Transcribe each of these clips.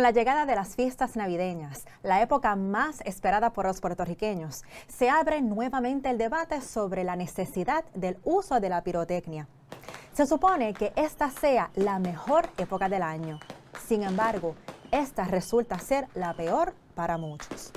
La llegada de las fiestas navideñas, la época más esperada por los puertorriqueños, se abre nuevamente el debate sobre la necesidad del uso de la pirotecnia. Se supone que esta sea la mejor época del año. Sin embargo, esta resulta ser la peor para muchos.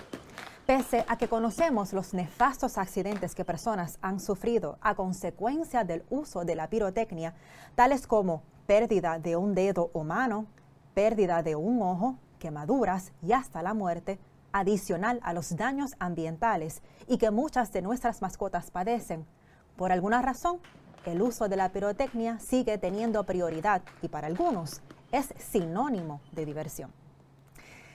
Pese a que conocemos los nefastos accidentes que personas han sufrido a consecuencia del uso de la pirotecnia, tales como pérdida de un dedo o mano, pérdida de un ojo, quemaduras y hasta la muerte, adicional a los daños ambientales y que muchas de nuestras mascotas padecen. Por alguna razón, el uso de la pirotecnia sigue teniendo prioridad y para algunos es sinónimo de diversión.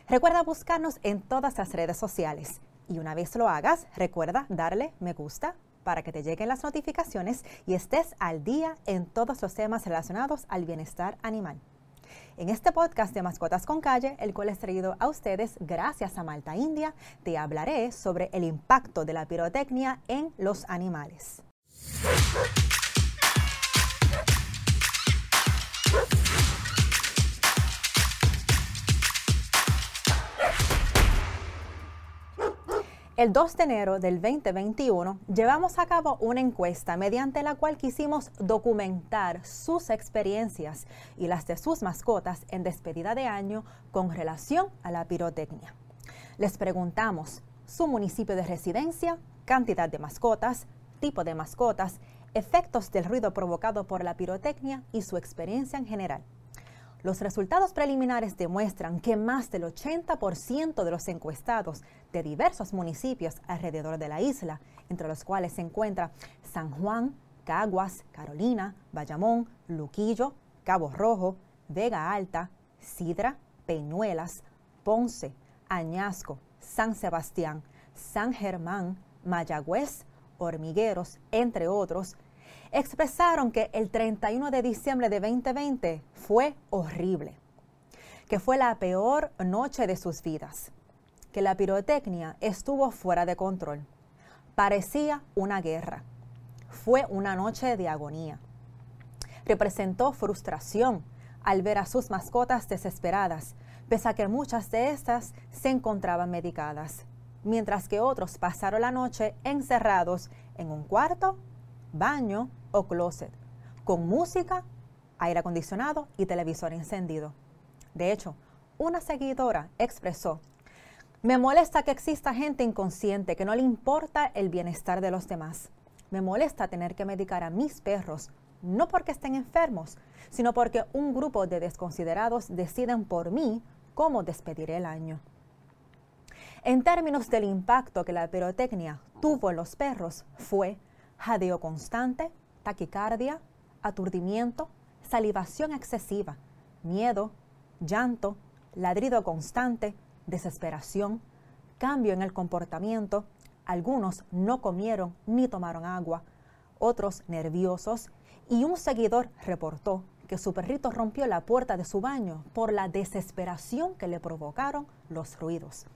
Recuerda buscarnos en todas las redes sociales y una vez lo hagas, recuerda darle me gusta para que te lleguen las notificaciones y estés al día en todos los temas relacionados al bienestar animal en este podcast de Mascotas con Calle, el cual es traído a ustedes gracias a Malta India, te hablaré sobre el impacto de la pirotecnia en los animales. El 2 de enero del 2021 llevamos a cabo una encuesta mediante la cual quisimos documentar sus experiencias y las de sus mascotas en despedida de año con relación a la pirotecnia. Les preguntamos su municipio de residencia, cantidad de mascotas, tipo de mascotas, efectos del ruido provocado por la pirotecnia y su experiencia en general. Los resultados preliminares demuestran que más del 80% de los encuestados de diversos municipios alrededor de la isla, entre los cuales se encuentra San Juan, Caguas, Carolina, Bayamón, Luquillo, Cabo Rojo, Vega Alta, Sidra, Peñuelas, Ponce, Añasco, San Sebastián, San Germán, Mayagüez, Hormigueros, entre otros, expresaron que el 31 de diciembre de 2020 fue horrible, que fue la peor noche de sus vidas, que la pirotecnia estuvo fuera de control. Parecía una guerra. Fue una noche de agonía. Representó frustración al ver a sus mascotas desesperadas, pese a que muchas de estas se encontraban medicadas, mientras que otros pasaron la noche encerrados en un cuarto, baño o closet, con música, aire acondicionado y televisor encendido. De hecho, una seguidora expresó, me molesta que exista gente inconsciente que no le importa el bienestar de los demás. Me molesta tener que medicar a mis perros, no porque estén enfermos, sino porque un grupo de desconsiderados deciden por mí cómo despedir el año. En términos del impacto que la pirotecnia tuvo en los perros, fue jadeo constante, taquicardia, aturdimiento, salivación excesiva, miedo, llanto, ladrido constante, desesperación, cambio en el comportamiento. Algunos no comieron ni tomaron agua, otros nerviosos y un seguidor reportó que su perrito rompió la puerta de su baño por la desesperación que le provocaron los ruidos.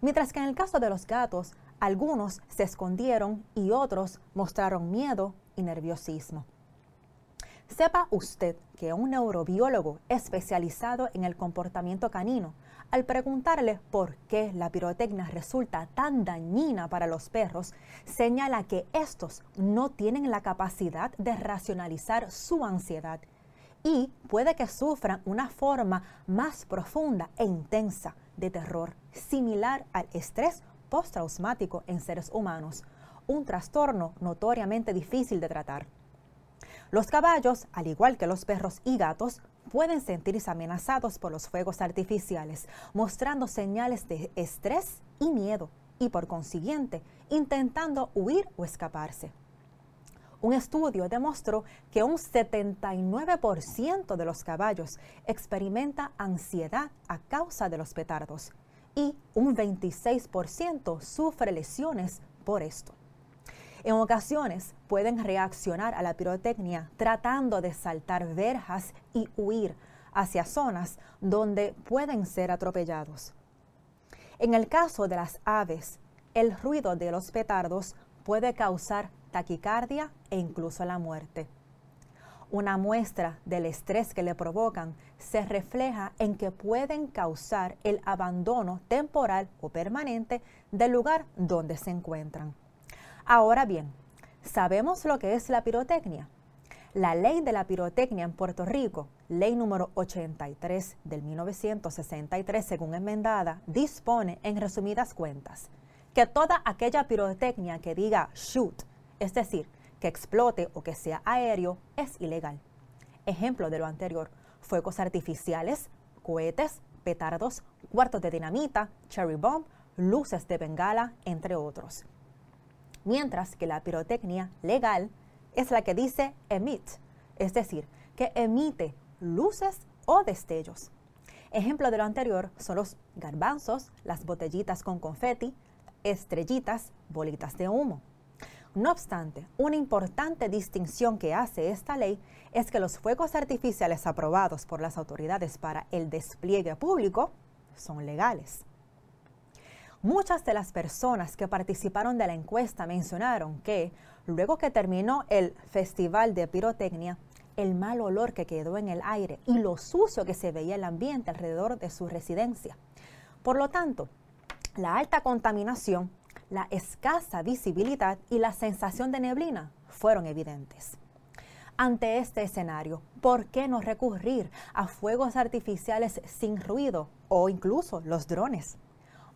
Mientras que en el caso de los gatos, algunos se escondieron y otros mostraron miedo y nerviosismo. Sepa usted que un neurobiólogo especializado en el comportamiento canino, al preguntarle por qué la pirotecnia resulta tan dañina para los perros, señala que estos no tienen la capacidad de racionalizar su ansiedad y puede que sufran una forma más profunda e intensa de terror, similar al estrés postraumático en seres humanos, un trastorno notoriamente difícil de tratar. Los caballos, al igual que los perros y gatos, pueden sentirse amenazados por los fuegos artificiales, mostrando señales de estrés y miedo, y por consiguiente, intentando huir o escaparse. Un estudio demostró que un 79% de los caballos experimenta ansiedad a causa de los petardos y un 26% sufre lesiones por esto. En ocasiones pueden reaccionar a la pirotecnia tratando de saltar verjas y huir hacia zonas donde pueden ser atropellados. En el caso de las aves, el ruido de los petardos puede causar taquicardia e incluso la muerte. Una muestra del estrés que le provocan se refleja en que pueden causar el abandono temporal o permanente del lugar donde se encuentran. Ahora bien, ¿sabemos lo que es la pirotecnia? La ley de la pirotecnia en Puerto Rico, ley número 83 del 1963, según enmendada, dispone en resumidas cuentas que toda aquella pirotecnia que diga shoot, es decir, que explote o que sea aéreo, es ilegal. Ejemplo de lo anterior, fuegos artificiales, cohetes, petardos, cuartos de dinamita, cherry bomb, luces de bengala, entre otros. Mientras que la pirotecnia legal es la que dice emit, es decir, que emite luces o destellos. Ejemplo de lo anterior son los garbanzos, las botellitas con confeti, estrellitas, bolitas de humo. No obstante, una importante distinción que hace esta ley es que los fuegos artificiales aprobados por las autoridades para el despliegue público son legales. Muchas de las personas que participaron de la encuesta mencionaron que luego que terminó el festival de pirotecnia, el mal olor que quedó en el aire y lo sucio que se veía el ambiente alrededor de su residencia. Por lo tanto, la alta contaminación, la escasa visibilidad y la sensación de neblina fueron evidentes. Ante este escenario, ¿por qué no recurrir a fuegos artificiales sin ruido o incluso los drones?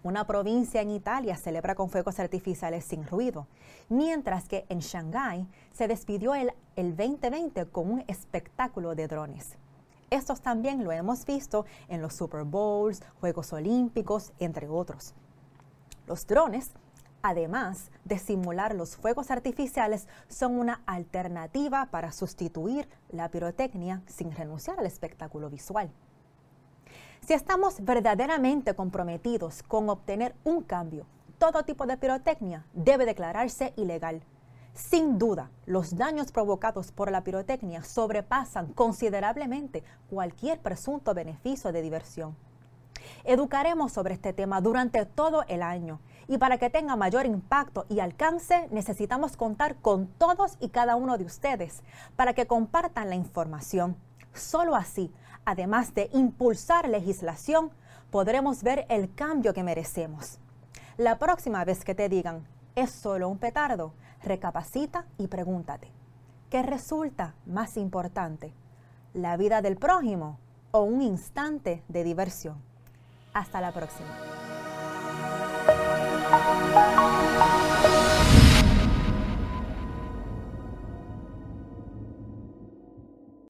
Una provincia en Italia celebra con fuegos artificiales sin ruido, mientras que en Shanghái se despidió el, el 2020 con un espectáculo de drones. Estos también lo hemos visto en los Super Bowls, Juegos Olímpicos, entre otros. Los drones, además de simular los fuegos artificiales, son una alternativa para sustituir la pirotecnia sin renunciar al espectáculo visual. Si estamos verdaderamente comprometidos con obtener un cambio, todo tipo de pirotecnia debe declararse ilegal. Sin duda, los daños provocados por la pirotecnia sobrepasan considerablemente cualquier presunto beneficio de diversión. Educaremos sobre este tema durante todo el año y para que tenga mayor impacto y alcance necesitamos contar con todos y cada uno de ustedes para que compartan la información. Solo así además de impulsar legislación, podremos ver el cambio que merecemos. La próxima vez que te digan, es solo un petardo, recapacita y pregúntate, ¿qué resulta más importante? ¿La vida del prójimo o un instante de diversión? Hasta la próxima.